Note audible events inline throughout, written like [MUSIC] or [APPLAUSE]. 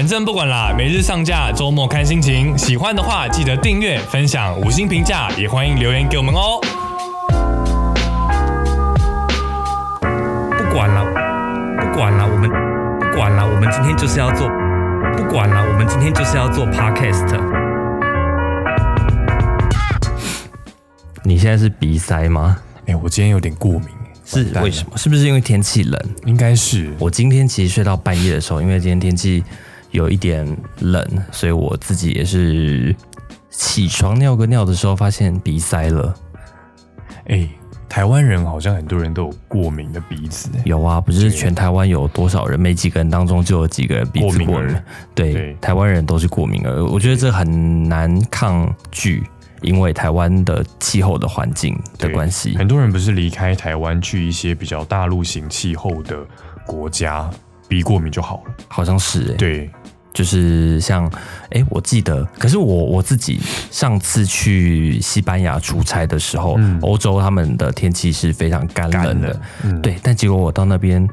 反正不管啦，每日上架，周末看心情。喜欢的话记得订阅、分享、五星评价，也欢迎留言给我们哦。不管了，不管了，我们不管了，我们今天就是要做，不管了，我们今天就是要做 podcast。你现在是鼻塞吗？哎，我今天有点过敏，是为什么？是不是因为天气冷？应该是。我今天其实睡到半夜的时候，因为今天天气有一点冷，所以我自己也是起床尿个尿的时候，发现鼻塞了。哎，台湾人好像很多人都有过敏的鼻子。有啊，不是全台湾有多少人，每几个人当中就有几个人鼻子过敏。对，台湾人都是过敏儿，我觉得这很难抗拒。因为台湾的气候的环境的关系，很多人不是离开台湾去一些比较大陆型气候的国家，鼻过敏就好了。好像是哎，对，就是像哎，我记得，可是我我自己上次去西班牙出差的时候，欧洲他们的天气是非常干冷的，对，但结果我到那边。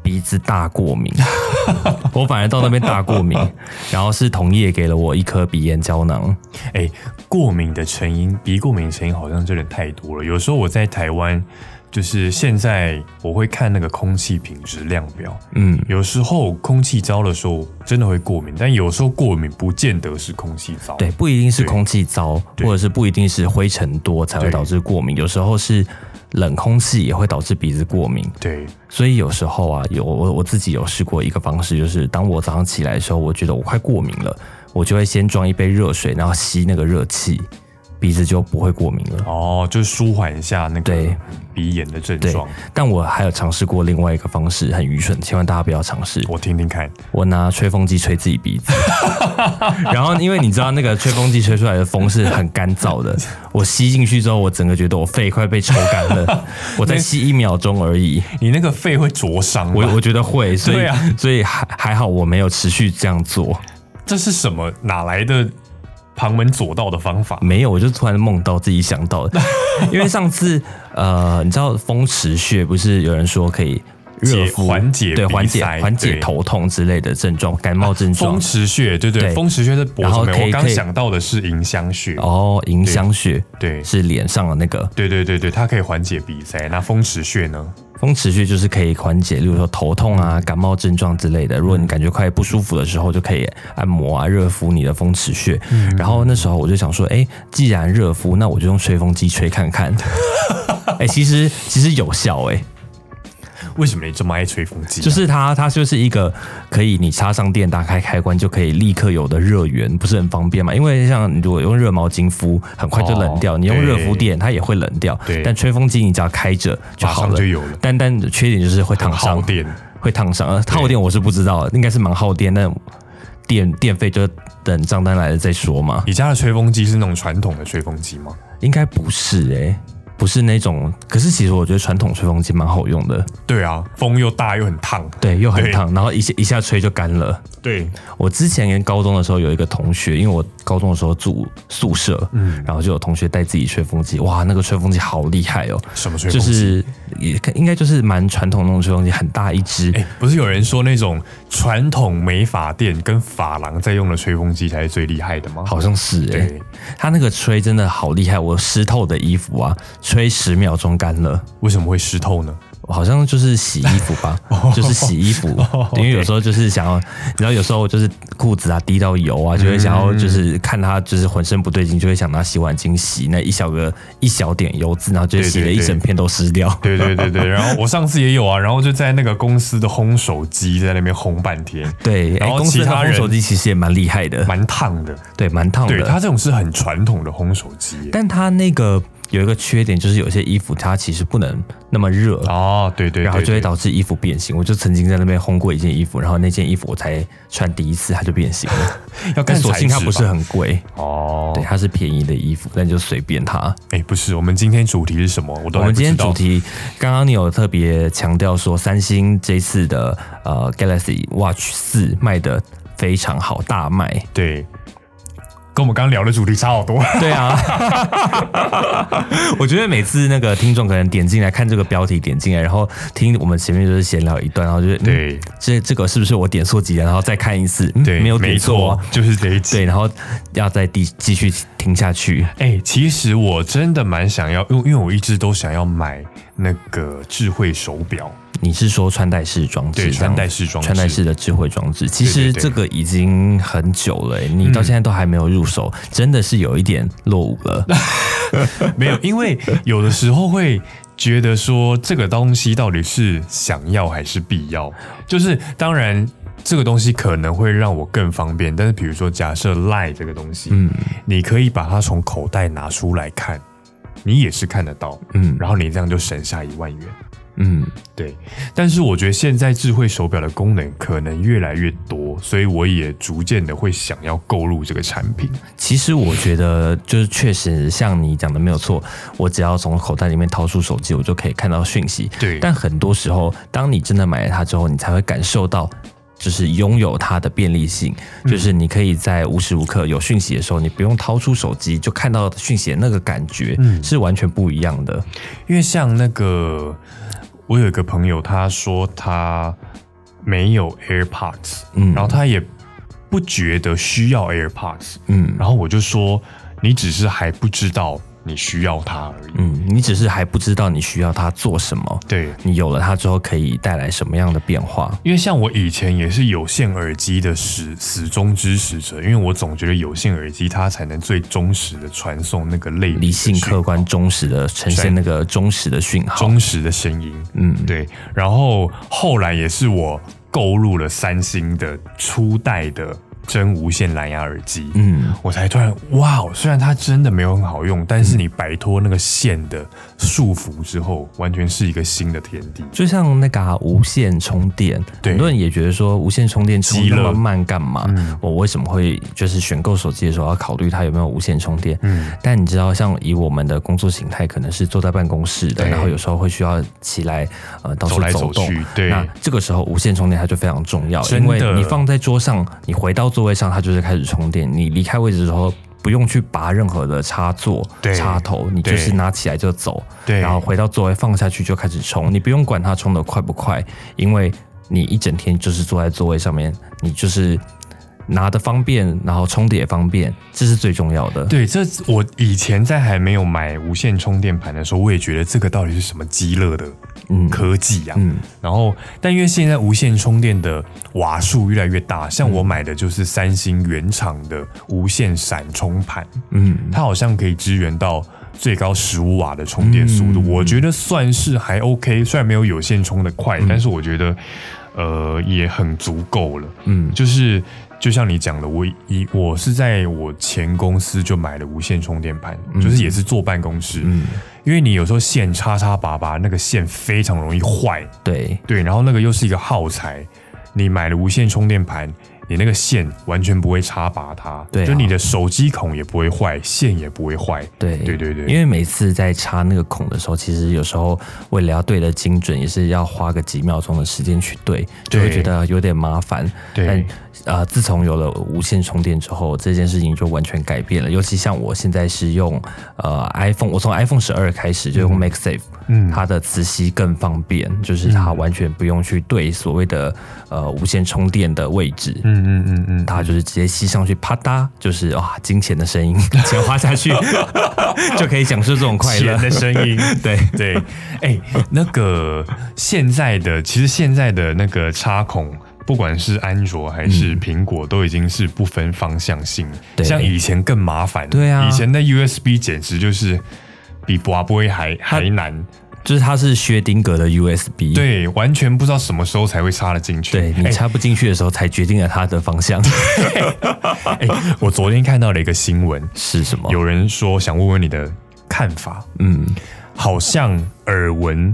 鼻子大过敏，[LAUGHS] 我反而到那边大过敏，[LAUGHS] 然后是同业给了我一颗鼻炎胶囊。哎，过敏的成因，鼻过敏成因好像真的太多了。有时候我在台湾，就是现在我会看那个空气品质量表，嗯，有时候空气糟的时候真的会过敏，但有时候过敏不见得是空气糟，对，不一定是空气糟，或者是不一定是灰尘多才会导致过敏，有时候是。冷空气也会导致鼻子过敏，对，所以有时候啊，有我我自己有试过一个方式，就是当我早上起来的时候，我觉得我快过敏了，我就会先装一杯热水，然后吸那个热气。鼻子就不会过敏了哦，就舒缓一下那个鼻炎的症状。但我还有尝试过另外一个方式，很愚蠢，千万大家不要尝试。我听听看，我拿吹风机吹自己鼻子，[LAUGHS] 然后因为你知道那个吹风机吹出来的风是很干燥的，[LAUGHS] 我吸进去之后，我整个觉得我肺快被抽干了。[LAUGHS] 我再吸一秒钟而已，你那个肺会灼伤。我我觉得会，所以所以还还好我没有持续这样做。这是什么？哪来的？旁门左道的方法没有，我就突然梦到自己想到的，[LAUGHS] 因为上次呃，你知道风池穴不是有人说可以热敷缓解对缓解缓解头痛之类的症状，感冒症状。风池穴对对，风池穴是脖子面。我刚想到的是迎香穴哦，迎香穴对是脸上的那个，对对对对，它可以缓解鼻塞。那风池穴呢？风池穴就是可以缓解，例如说头痛啊、感冒症状之类的。如果你感觉快不舒服的时候，就可以按摩啊、热敷你的风池穴。然后那时候我就想说，哎，既然热敷，那我就用吹风机吹看看。[LAUGHS] 哎，其实其实有效哎。为什么你这么爱吹风机？就是它，它就是一个可以你插上电、打开开关就可以立刻有的热源，不是很方便嘛？因为像你如果用热毛巾敷，很快就冷掉；你用热敷垫，它也会冷掉。对，但吹风机你只要开着就好了，就有了。但但缺点就是会烫伤，电会烫伤。呃，耗电我是不知道，应该是蛮耗电，但电电费就等账单来了再说嘛。你家的吹风机是那种传统的吹风机吗？应该不是哎。不是那种，可是其实我觉得传统吹风机蛮好用的。对啊，风又大又很烫，对，又很烫，然后一下一下吹就干了。对，我之前跟高中的时候有一个同学，因为我高中的时候住宿舍，嗯，然后就有同学带自己吹风机，哇，那个吹风机好厉害哦！什么吹风机？就是也应该就是蛮传统那种吹风机，很大一支。哎，不是有人说那种传统美发店跟发廊在用的吹风机才是最厉害的吗？好像是哎，他那个吹真的好厉害，我湿透的衣服啊。吹十秒钟干了，为什么会湿透呢？好像就是洗衣服吧，[LAUGHS] 就是洗衣服，[LAUGHS] 因为有时候就是想要，你知道，有时候就是裤子啊滴到油啊，就会想要就是看它就是浑身不对劲，就会想拿洗碗巾洗那一小个一小点油渍，然后就洗了一整片都湿掉。对对对对，[LAUGHS] 然后我上次也有啊，然后就在那个公司的烘手机在那边烘半天。对，然后其他烘手机其实也蛮厉害的，蛮烫的，对，蛮烫的。对，它这种是很传统的烘手机，但它那个。有一个缺点就是有些衣服它其实不能那么热哦，对对，然后就会导致衣服变形。我就曾经在那边烘过一件衣服，然后那件衣服我才穿第一次它就变形了。[LAUGHS] 要看索性它不是很贵哦，对，它是便宜的衣服，但就随便它。哎，不是，我们今天主题是什么？我我们今天主题刚刚你有特别强调说，三星这次的呃 Galaxy Watch 四卖的非常好，大卖。对。跟我们刚刚聊的主题差好多。对啊，[LAUGHS] 我觉得每次那个听众可能点进来看这个标题，点进来，然后听我们前面就是闲聊一段，然后就对，这这个是不是我点错几了？然后再看一次，对，没有点错，就是这一集。对，然后要再继继续听下去。哎，其实我真的蛮想要，因为因为我一直都想要买那个智慧手表。你是说穿戴式装置？对，穿戴式装穿戴式的智慧装置，其实这个已经很久了，你到现在都还没有入手，真的是有一点落伍了。[LAUGHS] 没有，因为有的时候会觉得说这个东西到底是想要还是必要？就是当然这个东西可能会让我更方便，但是比如说假设赖这个东西，嗯，你可以把它从口袋拿出来看，你也是看得到，嗯，然后你这样就省下一万元。嗯，对，但是我觉得现在智慧手表的功能可能越来越多，所以我也逐渐的会想要购入这个产品。其实我觉得就是确实像你讲的没有错，我只要从口袋里面掏出手机，我就可以看到讯息。对，但很多时候，当你真的买了它之后，你才会感受到，就是拥有它的便利性，就是你可以在无时无刻有讯息的时候，你不用掏出手机就看到讯息，那个感觉是完全不一样的。因为像那个。我有一个朋友，他说他没有 AirPods，嗯，然后他也不觉得需要 AirPods，嗯，然后我就说，你只是还不知道。你需要它而已。嗯，你只是还不知道你需要它做什么。对，你有了它之后可以带来什么样的变化？因为像我以前也是有线耳机的始始终支持者，因为我总觉得有线耳机它才能最忠实的传送那个类理性、客观、忠实的呈现那个忠实的讯号、忠实的声音。嗯，对。然后后来也是我购入了三星的初代的。真无线蓝牙耳机，嗯，我才突然哇，虽然它真的没有很好用，但是你摆脱那个线的束缚之后，完全是一个新的天地。就像那个无线充电，很多人也觉得说无线充电充那么慢干嘛？我为什么会就是选购手机的时候要考虑它有没有无线充电？嗯，但你知道，像以我们的工作形态，可能是坐在办公室的，然后有时候会需要起来呃到处走动，对，那这个时候无线充电它就非常重要，因为你放在桌上，你回到。座位上，它就是开始充电。你离开位置的时候，不用去拔任何的插座、插头，你就是拿起来就走。对，然后回到座位放下去就开始充。你不用管它充的快不快，因为你一整天就是坐在座位上面，你就是。拿的方便，然后充的也方便，这是最重要的。对，这我以前在还没有买无线充电盘的时候，我也觉得这个到底是什么极乐的科技呀？嗯，然后，但因为现在无线充电的瓦数越来越大，像我买的就是三星原厂的无线闪充盘，嗯，它好像可以支援到最高十五瓦的充电速度，我觉得算是还 OK，虽然没有有线充的快，但是我觉得呃也很足够了。嗯，就是。就像你讲的，我一我是在我前公司就买了无线充电盘，就是也是坐办公室，嗯，因为你有时候线插插拔拔，那个线非常容易坏，对。对，然后那个又是一个耗材，你买了无线充电盘。你那个线完全不会插拔它，对，就你的手机孔也不会坏，线也不会坏，对，对对对。因为每次在插那个孔的时候，其实有时候为了要对的精准，也是要花个几秒钟的时间去对，就会觉得有点麻烦。对，呃，自从有了无线充电之后，这件事情就完全改变了。尤其像我现在是用呃 iPhone，我从 iPhone 十二开始就用 MakeSafe，嗯，它的磁吸更方便，就是它完全不用去对所谓的呃无线充电的位置，嗯。嗯嗯嗯，它就是直接吸上去，啪嗒，就是哇，金钱的声音，[LAUGHS] 钱花下去 [LAUGHS] 就可以享受这种快乐的声音。[LAUGHS] 对对，哎，那个现在的其实现在的那个插孔，不管是安卓还是苹果，都已经是不分方向性，像以前更麻烦。对啊，以前的 USB 简直就是比拔波还还难。就是它是薛丁格的 USB，对，完全不知道什么时候才会插得进去。对你插不进去的时候，才决定了它的方向。[LAUGHS] 哎，我昨天看到了一个新闻，是什么？有人说想问问你的看法。嗯，好像耳闻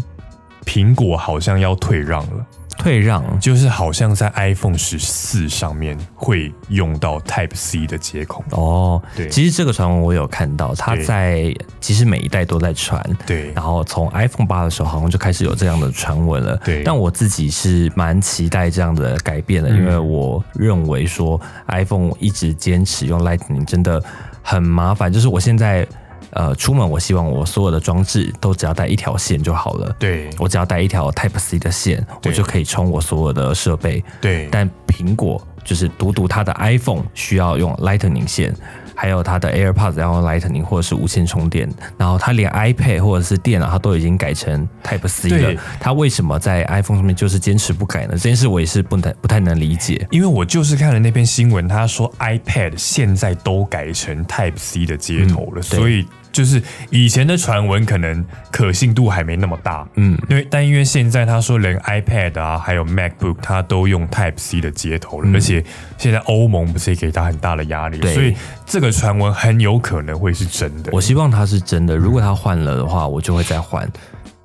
苹果好像要退让了。退让，就是好像在 iPhone 十四上面会用到 Type C 的接口哦。对，其实这个传闻我有看到，它在其实每一代都在传。对，然后从 iPhone 八的时候，好像就开始有这样的传闻了。对，但我自己是蛮期待这样的改变的，因为我认为说 iPhone 一直坚持用 Lightning 真的很麻烦，就是我现在。呃，出门我希望我所有的装置都只要带一条线就好了。对，我只要带一条 Type C 的线，我就可以充我所有的设备。对，但苹果就是独独它的 iPhone 需要用 Lightning 线，还有它的 AirPods 要用 Lightning 或者是无线充电，然后它连 iPad 或者是电脑它都已经改成 Type C 了。它为什么在 iPhone 上面就是坚持不改呢？这件事我也是不太不太能理解。因为我就是看了那篇新闻，他说 iPad 现在都改成 Type C 的接头了，所以。就是以前的传闻可能可信度还没那么大，嗯，因为但因为现在他说连 iPad 啊，还有 MacBook 它都用 Type C 的接头了，而且现在欧盟不是也给他很大的压力，所以这个传闻很有可能会是真的。我希望它是真的，如果它换了的话，我就会再换。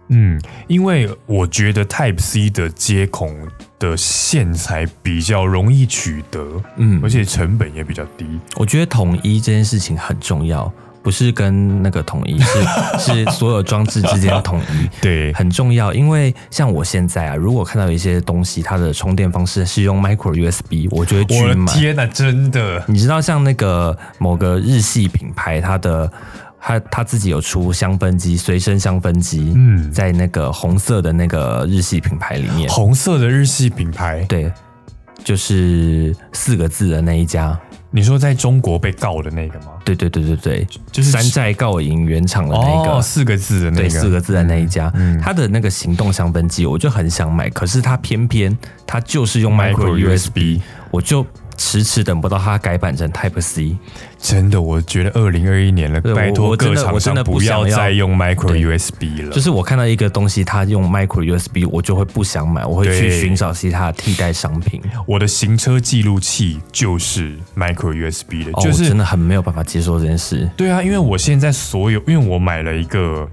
嗯，因为我觉得 Type C 的接孔的线材比较容易取得，嗯，而且成本也比较低。我觉得统一这件事情很重要。不是跟那个统一，是 [LAUGHS] 是所有装置之间统一，[LAUGHS] 对，很重要。因为像我现在啊，如果看到一些东西，它的充电方式是用 micro USB，我觉得我的。天哪，真的！你知道像那个某个日系品牌，它的它它自己有出香氛机，随身香氛机。嗯，在那个红色的那个日系品牌里面，红色的日系品牌，对，就是四个字的那一家。你说在中国被告的那个吗？对对对对对，就是山寨告赢原厂的那个四个字的那个四个字的那一家，他的那个行动香氛机，我就很想买，可是他偏偏他就是用 micro USB，我就。迟迟等不到它改版成 Type C，真的，我觉得二零二一年了，拜托各厂商不要再用 Micro USB 了。就是我看到一个东西，它用 Micro USB，我就会不想买，我会去寻找其他的替代商品。我的行车记录器就是 Micro USB 的，就是真的很没有办法接受这件事。对啊，因为我现在所有，因为我买了一个。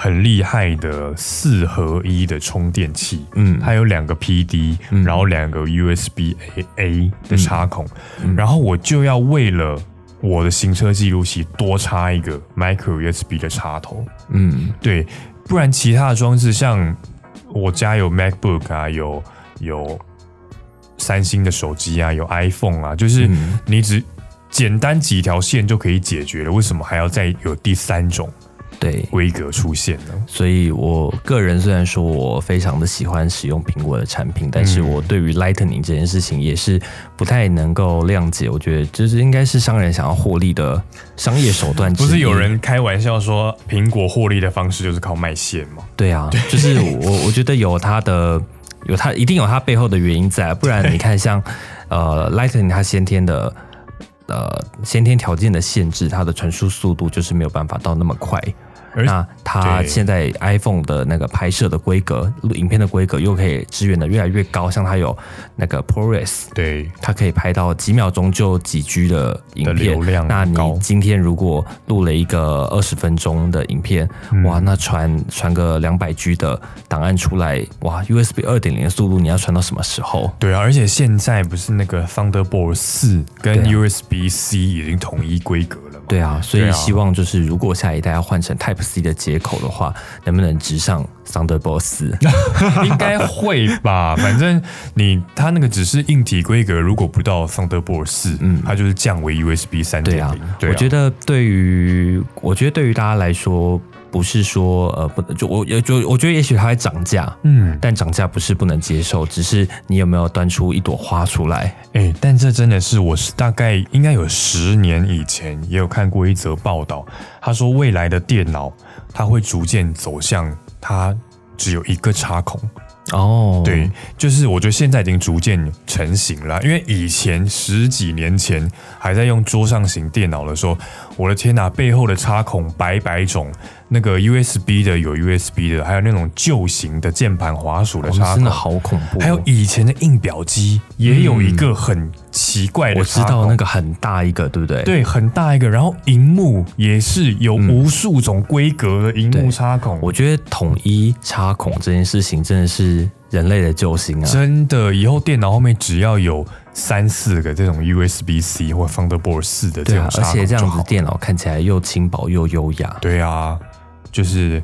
很厉害的四合一的充电器，嗯，它有两个 PD，然后两个 USB A A 的插孔，然后我就要为了我的行车记录器多插一个 Micro USB 的插头，嗯，对，不然其他的装置像我家有 MacBook 啊，有有三星的手机啊，有 iPhone 啊，就是你只简单几条线就可以解决了，为什么还要再有第三种？对规格出现了，所以我个人虽然说我非常的喜欢使用苹果的产品，但是我对于 Lightning 这件事情也是不太能够谅解。我觉得就是应该是商人想要获利的商业手段。[LAUGHS] 不是有人开玩笑说苹果获利的方式就是靠卖线吗？对啊，就是我我觉得有它的有它一定有它背后的原因在，不然你看像呃 Lightning 它先天的。呃，先天条件的限制，它的传输速度就是没有办法到那么快。那它现在 iPhone 的那个拍摄的规格、录影片的规格又可以支援的越来越高，像它有那个 ProRes，对，它可以拍到几秒钟就几 G 的影片流量。那你今天如果录了一个二十分钟的影片，哇，那传传个两百 G 的档案出来，哇，USB 二点零的速度你要传到什么时候？对啊，而且现在不是那个 Thunderbolt 四跟 USB C 已经统一规格了吗？对啊，所以希望就是如果下一代要换成 Type C 的接口的话，能不能直上 Thunderbolt [LAUGHS] 四？应该会吧。[LAUGHS] 反正你它那个只是硬体规格，如果不到 Thunderbolt 四，嗯，它就是降为 USB 三点零。我觉得对于我觉得对于大家来说。不是说呃不能就我也就我觉得也许它会涨价，嗯，但涨价不是不能接受，只是你有没有端出一朵花出来？哎，但这真的是我是大概应该有十年以前也有看过一则报道，他说未来的电脑它会逐渐走向它只有一个插孔。哦，对，就是我觉得现在已经逐渐成型了，因为以前十几年前还在用桌上型电脑的时候，我的天哪，背后的插孔百百种，那个 USB 的有 USB 的，还有那种旧型的键盘、滑鼠的插孔，真的好恐怖。还有以前的印表机也有一个很奇怪的。我知道那个很大一个，对不对？对，很大一个，然后荧幕也是有无数种规格的荧幕插孔。我觉得统一插孔这件事情真的是人类的救星啊！真的，以后电脑后面只要有三四个这种 USB C 或 Thunderbolt 四的这种而且这样子电脑看起来又轻薄又优雅。对啊，就是，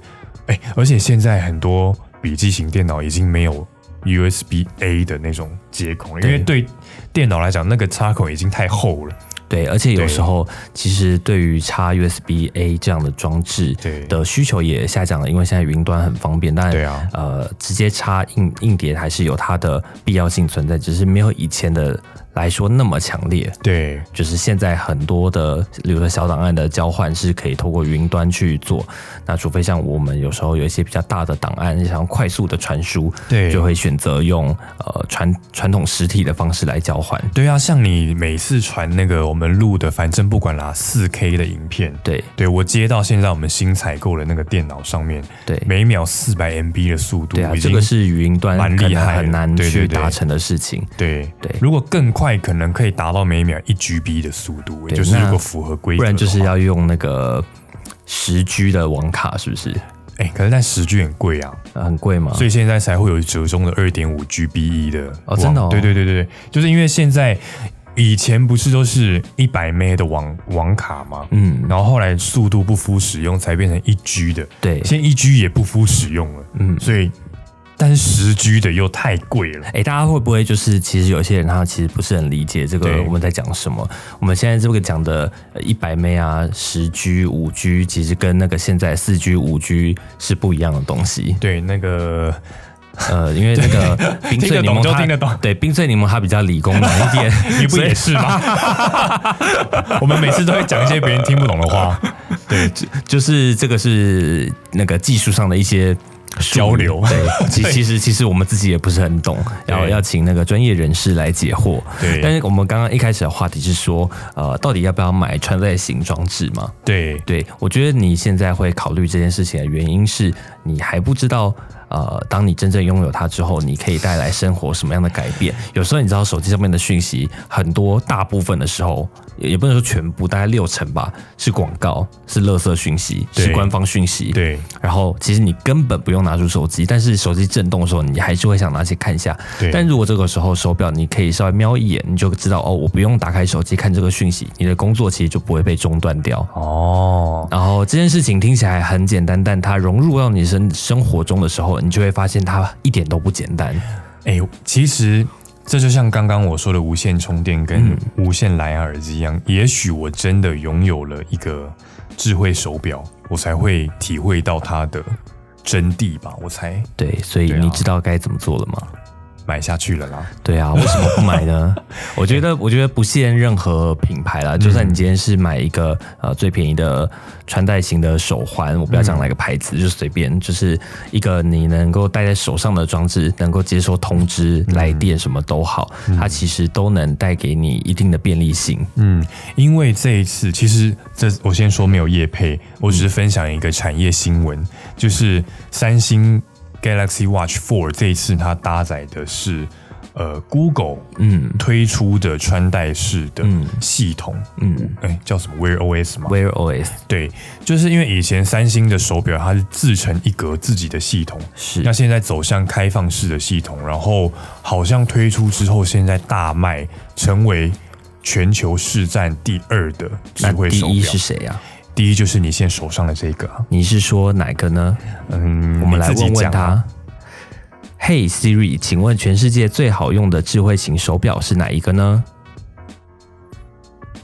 哎，而且现在很多笔记型电脑已经没有。USB A 的那种接口，因为对电脑来讲，那个插口已经太厚了。对，而且有时候其实对于插 USB A 这样的装置的需求也下降了，因为现在云端很方便。但对啊，呃，直接插硬硬碟还是有它的必要性存在，只是没有以前的。来说那么强烈，对，就是现在很多的，比如说小档案的交换是可以透过云端去做。那除非像我们有时候有一些比较大的档案，想要快速的传输，对，就会选择用呃传传统实体的方式来交换。对啊，像你每次传那个我们录的，反正不管啦，四 K 的影片，对，对我接到现在我们新采购的那个电脑上面，对，每秒四百 MB 的速度，对啊，这个是云端蛮厉害，很难去达成的事情。对。对，如果更快。快可能可以达到每秒一 GB 的速度，就是如果符合规格，不然就是要用那个十 G 的网卡，是不是？哎，可是但十 G 很贵啊，很贵嘛，所以现在才会有折中的二点五 GB 的哦，真的，对对对对对，就是因为现在以前不是都是一百 M 的网网卡吗？嗯，然后后来速度不敷使用，才变成一 G 的，对，现在一 G 也不敷使用了，嗯，所以。但是十 G 的又太贵了，哎，大家会不会就是其实有些人他其实不是很理解这个我们在讲什么？我们现在这个讲的一百 M 啊，十 G、五 G，其实跟那个现在四 G、五 G 是不一样的东西。对，那个呃，因为那个 [LAUGHS] 冰萃柠檬就听得懂，对，冰萃柠檬它比较理工男一点，你 [LAUGHS] 不也是吗？[LAUGHS] 我们每次都会讲一些别人听不懂的话，对，就是这个是那个技术上的一些。交流 [LAUGHS] 对，其其实其实我们自己也不是很懂，然后要请那个专业人士来解惑。对，但是我们刚刚一开始的话题是说，呃，到底要不要买穿戴型装置嘛？对，对我觉得你现在会考虑这件事情的原因是你还不知道。呃，当你真正拥有它之后，你可以带来生活什么样的改变？有时候你知道手机上面的讯息很多，大部分的时候也不能说全部，大概六成吧是广告，是垃圾讯息，是官方讯息。对。然后其实你根本不用拿出手机，但是手机震动的时候，你还是会想拿起看一下。对。但如果这个时候手表你可以稍微瞄一眼，你就知道哦，我不用打开手机看这个讯息，你的工作其实就不会被中断掉。哦。然后这件事情听起来很简单，但它融入到你生生活中的时候。你就会发现它一点都不简单。哎，其实这就像刚刚我说的无线充电跟无线蓝牙耳机一样，也许我真的拥有了一个智慧手表，我才会体会到它的真谛吧。我猜，对，所以你知道该怎么做了吗？买下去了啦，对啊，为什么不买呢？[LAUGHS] 我觉得，我觉得不限任何品牌啦，就算你今天是买一个呃最便宜的穿戴型的手环，我不要讲哪个牌子，就随便，就是一个你能够戴在手上的装置，能够接收通知、来电什么都好，它其实都能带给你一定的便利性。嗯，因为这一次，其实这我先说没有业配，我只是分享一个产业新闻，就是三星。Galaxy Watch Four 这一次它搭载的是呃 Google 嗯。推出的穿戴式的系统。嗯。哎叫什么？Wear OS 吗？Wear OS 对，就是因为以前三星的手表它是自成一格自己的系统。是。那现在走向开放式的系统，然后好像推出之后现在大卖，成为全球市占第二的智慧手表。第一是谁呀？第一就是你现在手上的这个，你是说哪个呢？嗯，我们来问问他。Hey Siri，请问全世界最好用的智慧型手表是哪一个呢？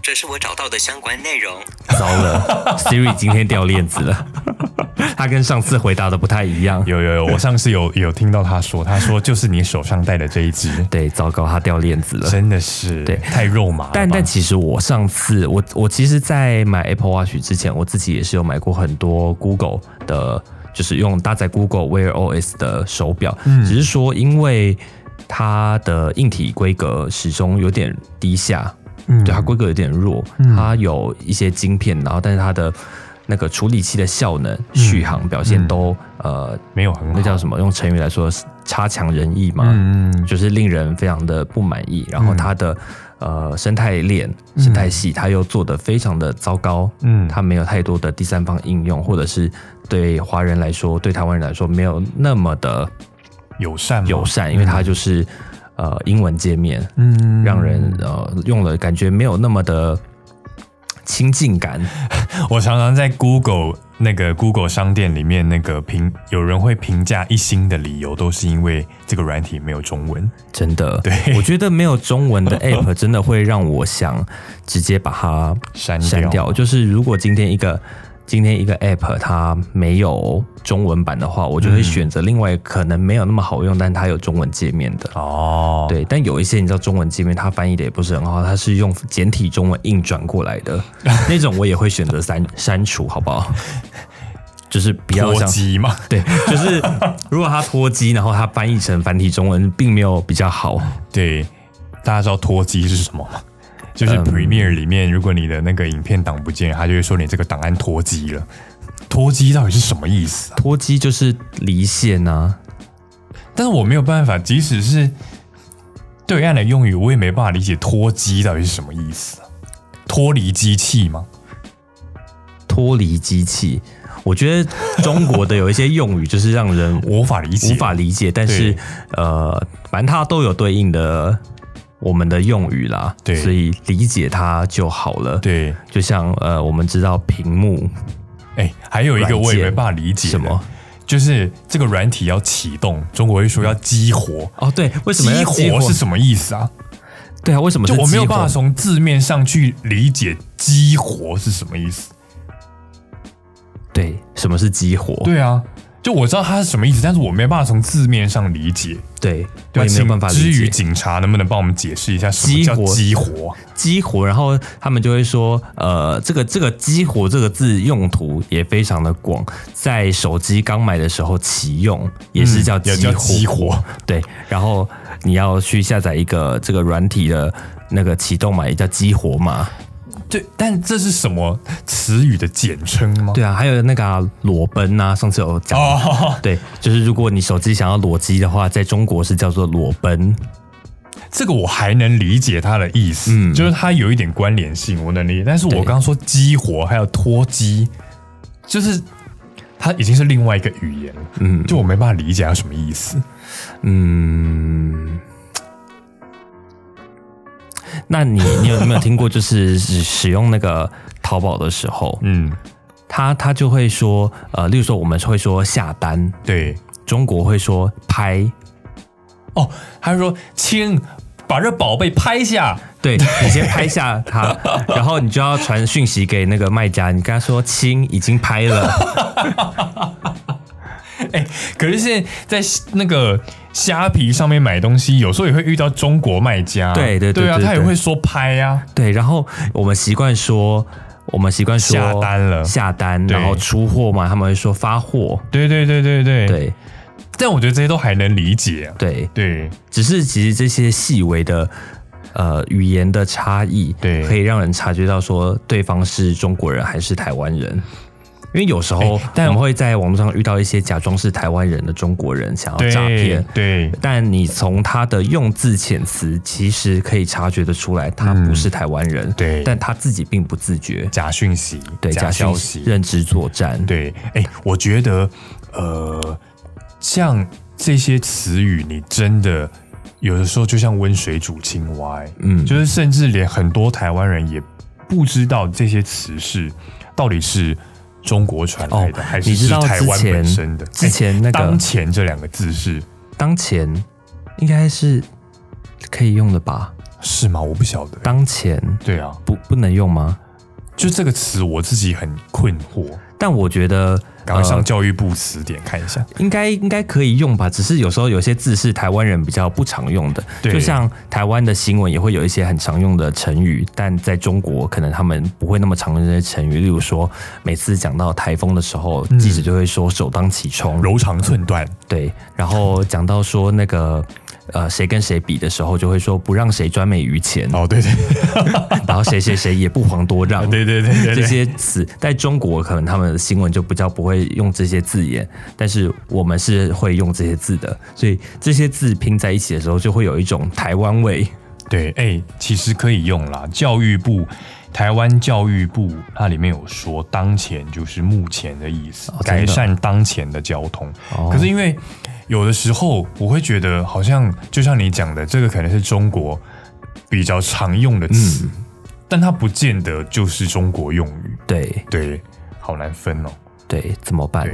这是我找到的相关内容。糟了，[LAUGHS] Siri 今天掉链子了。[LAUGHS] 他跟上次回答的不太一样。有有有，我上次有有听到他说，他说就是你手上戴的这一只。对，糟糕，他掉链子了。真的是，对，太肉麻。但但其实我上次，我我其实，在买 Apple Watch 之前，我自己也是有买过很多 Google 的，就是用搭载 Google Wear OS 的手表。嗯，只是说因为它的硬体规格始终有点低下。对它规格有点弱，它有一些晶片，然后但是它的那个处理器的效能、续航表现都呃没有很好，那叫什么？用成语来说，差强人意嘛，嗯，就是令人非常的不满意。然后它的呃生态链、生态系，它又做的非常的糟糕，嗯，它没有太多的第三方应用，或者是对华人来说，对台湾人来说没有那么的友善友善，因为它就是呃英文界面，嗯，让人呃用了感觉没有那么的。亲近感，[LAUGHS] 我常常在 Google 那个 Google 商店里面那个评，有人会评价一星的理由，都是因为这个软体没有中文。真的，对我觉得没有中文的 [LAUGHS] App 真的会让我想直接把它删删掉。就是如果今天一个。今天一个 app 它没有中文版的话，我就会选择另外可能没有那么好用，但它有中文界面的哦。对，但有一些你知道中文界面它翻译的也不是很好，它是用简体中文硬转过来的 [LAUGHS] 那种，我也会选择删删除，好不好？就是比较脱机嘛。对，就是如果它脱机，然后它翻译成繁体中文，并没有比较好。对，大家知道脱机是什么吗？就是 Premiere 里面，如果你的那个影片档不见，他就会说你这个档案脱机了。脱机到底是什么意思？脱机就是离线啊。但是我没有办法，即使是对岸的用语，我也没办法理解脱机到底是什么意思。脱离机器吗？脱离机器，我觉得中国的有一些用语就是让人 [LAUGHS] 无法理解，无法理解。但是呃，反正它都有对应的。我们的用语啦，对，所以理解它就好了。对，就像呃，我们知道屏幕，哎，还有一个我也没办法理解什么，就是这个软体要启动，中国会说要激活。哦，对，为什么激活是什么意思啊？对啊，为什么？就我没有办法从字面上去理解激活是什么意思。对，什么是激活？对啊。就我知道它是什么意思，但是我没办法从字面上理解。对，对，没有办法理解。至于警察能不能帮我们解释一下什么叫激活？激活，然后他们就会说，呃，这个这个激活这个字用途也非常的广，在手机刚买的时候启用也是叫激活。对，然后你要去下载一个这个软体的那个启动码也叫激活码。对，但这是什么词语的简称吗？对啊，还有那个裸奔啊，上次有讲。对，就是如果你手机想要裸机的话，在中国是叫做裸奔。这个我还能理解它的意思，嗯，就是它有一点关联性，我能理解。但是我刚刚说激活还有脱机，就是它已经是另外一个语言了，嗯，就我没办法理解它什么意思，嗯。那你你有没有听过，就是 [LAUGHS] 使使用那个淘宝的时候，嗯，他他就会说，呃，例如说我们会说下单，对，中国会说拍，哦，他说亲，把这宝贝拍下，对你先拍下它，[LAUGHS] 然后你就要传讯息给那个卖家，你跟他说亲已经拍了。[LAUGHS] [LAUGHS] 哎，可是现在在那个虾皮上面买东西，有时候也会遇到中国卖家。对对对啊，他也会说拍呀。对，然后我们习惯说，我们习惯说下单了，下单，然后出货嘛，他们会说发货。对对对对对对。但我觉得这些都还能理解。对对，只是其实这些细微的呃语言的差异，对，可以让人察觉到说对方是中国人还是台湾人。因为有时候，但我们会在网络上遇到一些假装是台湾人的中国人想要诈骗，对。但你从他的用字遣词，其实可以察觉得出来，他不是台湾人，对。但他自己并不自觉，假讯息，对，假消息，认知作战，对。哎，我觉得，呃，像这些词语，你真的有的时候就像温水煮青蛙，嗯，就是甚至连很多台湾人也不知道这些词是到底是。中国传来的还是是台湾本身的？之前那个“当前”这两个字是“当前”，应该是可以用的吧？是吗？我不晓得。当前，对啊，不不能用吗？就这个词，我自己很困惑。但我觉得，赶快上教育部词典看一下，应该应该可以用吧。只是有时候有些字是台湾人比较不常用的，就像台湾的新闻也会有一些很常用的成语，但在中国可能他们不会那么常用这些成语。例如说，每次讲到台风的时候，记者就会说“首当其冲”，柔肠寸断。对，然后讲到说那个。呃，谁跟谁比的时候，就会说不让谁专美于前。哦，对对。[LAUGHS] 然后后谁谁谁也不遑多让，[LAUGHS] 对对对，这些词在中国可能他们的新闻就比较不会用这些字眼，但是我们是会用这些字的，所以这些字拼在一起的时候就会有一种台湾味。对，哎，其实可以用啦。教育部，台湾教育部，它里面有说，当前就是目前的意思，改善当前的交通。可是因为有的时候，我会觉得好像就像你讲的，这个可能是中国比较常用的词，但它不见得就是中国用语。对对，好难分哦。对，怎么办？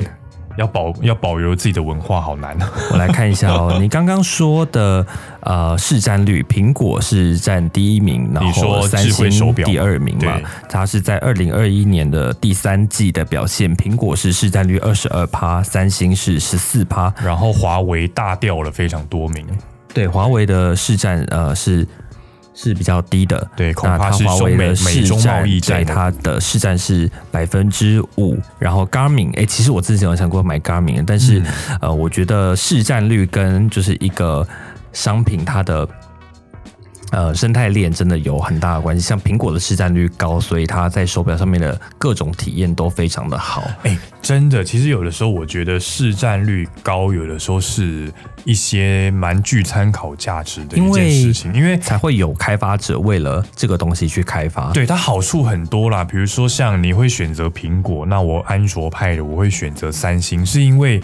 要保要保留自己的文化，好难。[LAUGHS] 我来看一下哦，[LAUGHS] 你刚刚说的呃市占率，苹果是占第一名，然后三星第二名嘛？它是在二零二一年的第三季的表现，苹果是市占率二十二趴，三星是十四趴，然后华为大掉了非常多名。对，华为的市占呃是。是比较低的，对，那它华为的市占在它的市占是百分之五，然后 Garmin，哎，其实我之前有想过买 Garmin，但是呃，我觉得市占率跟就是一个商品它的。呃，生态链真的有很大的关系。像苹果的市占率高，所以它在手表上面的各种体验都非常的好。哎，真的，其实有的时候我觉得市占率高，有的时候是一些蛮具参考价值的一件事情，因为才会有开发者为了这个东西去开发。对它好处很多啦，比如说像你会选择苹果，那我安卓派的我会选择三星，是因为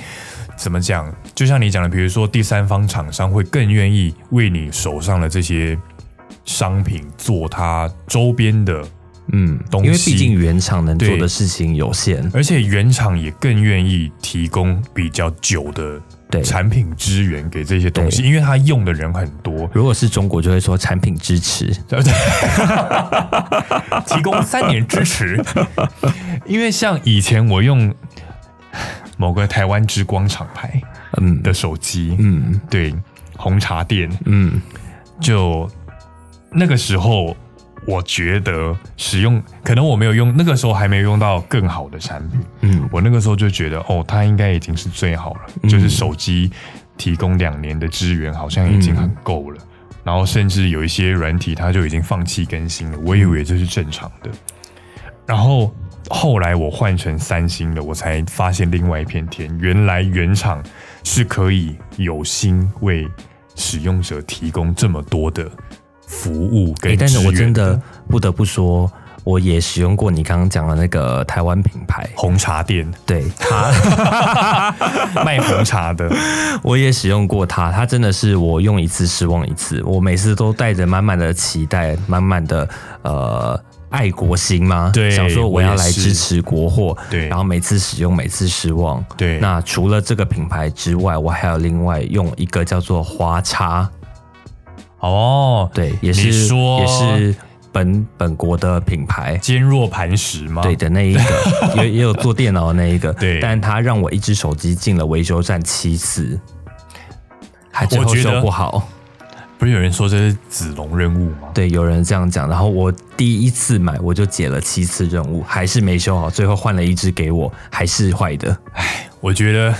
怎么讲？就像你讲的，比如说第三方厂商会更愿意为你手上的这些。商品做它周边的嗯东西，因为毕竟原厂能做的事情有限，而且原厂也更愿意提供比较久的对产品支援给这些东西，因为它用的人很多。如果是中国，就会说产品支持，对 [LAUGHS] 不对？提供三年支持。[LAUGHS] 因为像以前我用某个台湾之光厂牌嗯的手机嗯对红茶店嗯就。那个时候，我觉得使用可能我没有用，那个时候还没有用到更好的产品。嗯，我那个时候就觉得，哦，它应该已经是最好了，就是手机提供两年的支援，好像已经很够了。然后甚至有一些软体，它就已经放弃更新了。我以为这是正常的。然后后来我换成三星的，我才发现另外一片天，原来原厂是可以有心为使用者提供这么多的。服务，但是我真的不得不说，我也使用过你刚刚讲的那个台湾品牌。红茶店，对，它 [LAUGHS] 卖红茶的，[LAUGHS] 我也使用过它，它真的是我用一次失望一次，我每次都带着满满的期待，满满的呃爱国心吗？对，想说我要来支持国货，对，然后每次使用每次失望，对。那除了这个品牌之外，我还有另外用一个叫做花茶。哦，对，也是说也是本本国的品牌，坚若磐石吗？对的那一个，[LAUGHS] 也也有做电脑的那一个，对，但他让我一只手机进了维修站七次，还最后修不好。不是有人说这是子龙任务吗？对，有人这样讲。然后我第一次买我就解了七次任务，还是没修好，最后换了一只给我，还是坏的。唉，我觉得。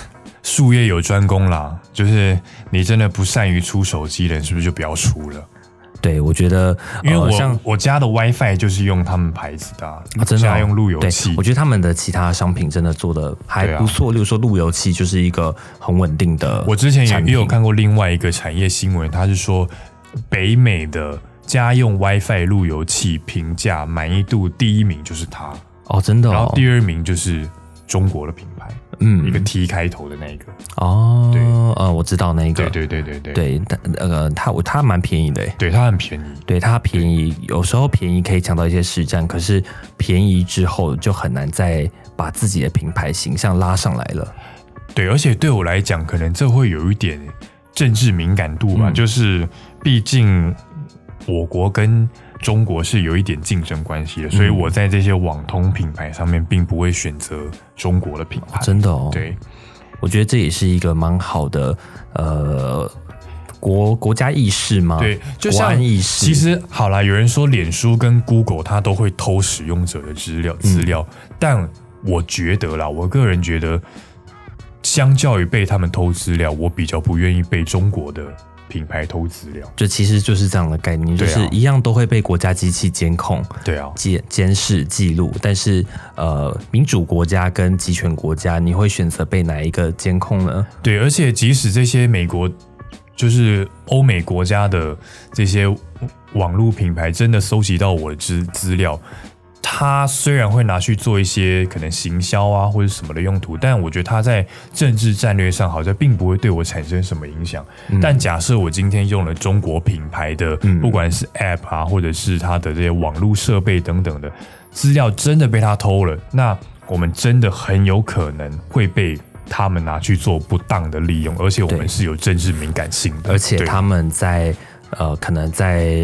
术业有专攻啦，就是你真的不善于出手机的人，是不是就不要出了？对，我觉得，因为我像我家的 WiFi 就是用他们牌子的，真的用路由器。我觉得他们的其他商品真的做的还不错，例如说路由器就是一个很稳定的。我之前也也有看过另外一个产业新闻，他是说北美的家用 WiFi 路由器评价满意度第一名就是它哦，真的，然后第二名就是中国的品牌。嗯，一个 T 开头的那个。哦，对，呃，我知道那个，对对对对对，对，它呃，它它蛮便宜的，对，它很便宜，对，它便宜，有时候便宜可以抢到一些实战，可是便宜之后就很难再把自己的品牌形象拉上来了。对，而且对我来讲，可能这会有一点政治敏感度吧，就是毕竟我国跟。中国是有一点竞争关系的，所以我在这些网通品牌上面并不会选择中国的品牌。真的哦，对，我觉得这也是一个蛮好的呃国国家意识吗？对，就像意识。其实好了，有人说脸书跟 Google 它都会偷使用者的资料资料，但我觉得啦，我个人觉得，相较于被他们偷资料，我比较不愿意被中国的。品牌偷资料，就其实就是这样的概念，就是一样都会被国家机器监控，对啊，监监视记录。但是呃，民主国家跟集权国家，你会选择被哪一个监控呢？对，而且即使这些美国就是欧美国家的这些网络品牌真的搜集到我的资资料。他虽然会拿去做一些可能行销啊或者什么的用途，但我觉得他在政治战略上好像并不会对我产生什么影响。但假设我今天用了中国品牌的，不管是 App 啊，或者是它的这些网络设备等等的资料，真的被他偷了，那我们真的很有可能会被他们拿去做不当的利用，而且我们是有政治敏感性的，而且他们在。呃，可能在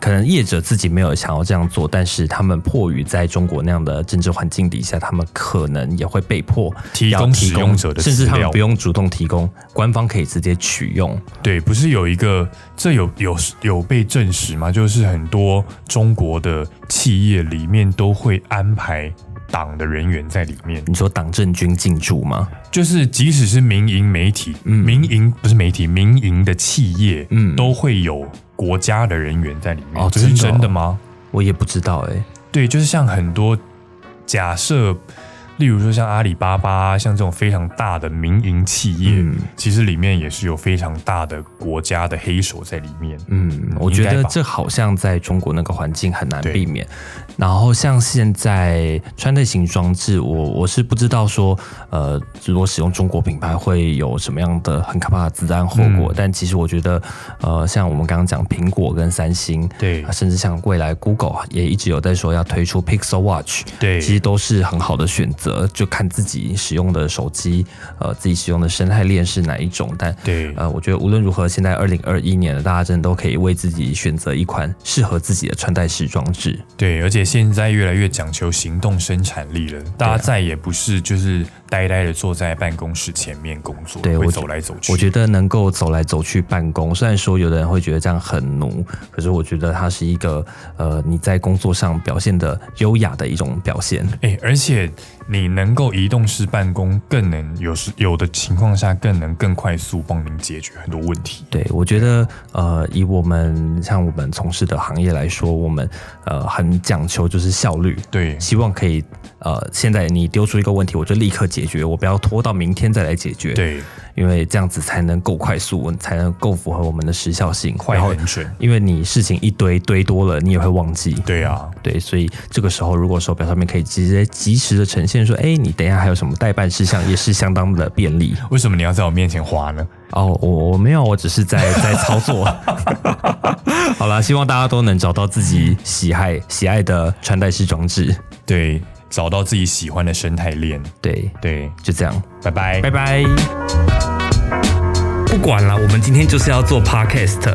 可能业者自己没有想要这样做，但是他们迫于在中国那样的政治环境底下，他们可能也会被迫提供使用者的，甚至他们不用主动提供，官方可以直接取用。对，不是有一个这有有有被证实吗？就是很多中国的企业里面都会安排。党的人员在里面，你说党政军进驻吗？就是即使是民营媒体，嗯民营不是媒体，民营的企业，嗯，都会有国家的人员在里面。哦，这是真的吗？我也不知道哎。对，就是像很多假设。例如说像阿里巴巴，像这种非常大的民营企业，其实里面也是有非常大的国家的黑手在里面。嗯，我觉得这好像在中国那个环境很难避免。然后像现在穿戴型装置，我我是不知道说，呃，如果使用中国品牌会有什么样的很可怕的子弹后果。但其实我觉得，呃，像我们刚刚讲苹果跟三星，对，甚至像未来 Google 也一直有在说要推出 Pixel Watch，对，其实都是很好的选择。呃，就看自己使用的手机，呃，自己使用的生态链是哪一种。但对，呃，我觉得无论如何，现在二零二一年了，大家真的都可以为自己选择一款适合自己的穿戴式装置。对，而且现在越来越讲求行动生产力了，大家再也不是就是呆呆的坐在办公室前面工作，对，会走来走去。我觉得能够走来走去办公，虽然说有的人会觉得这样很奴，可是我觉得它是一个呃你在工作上表现的优雅的一种表现。哎，而且。你能够移动式办公，更能有时有的情况下更能更快速帮您解决很多问题。对，我觉得呃，以我们像我们从事的行业来说，我们呃很讲求就是效率。对，希望可以呃，现在你丢出一个问题，我就立刻解决，我不要拖到明天再来解决。对。因为这样子才能够快速，才能够符合我们的时效性，快很准。因为你事情一堆堆多了，你也会忘记。对啊，对，所以这个时候如果手表上面可以直接及时的呈现说，哎，你等一下还有什么代办事项，也是相当的便利。为什么你要在我面前滑呢？哦，我我没有，[LAUGHS] 我只是在在操作。[LAUGHS] 好了，希望大家都能找到自己喜爱喜爱的穿戴式装置。对。找到自己喜欢的生态链，对对，就这样，拜拜拜拜。不管了，我们今天就是要做 podcast。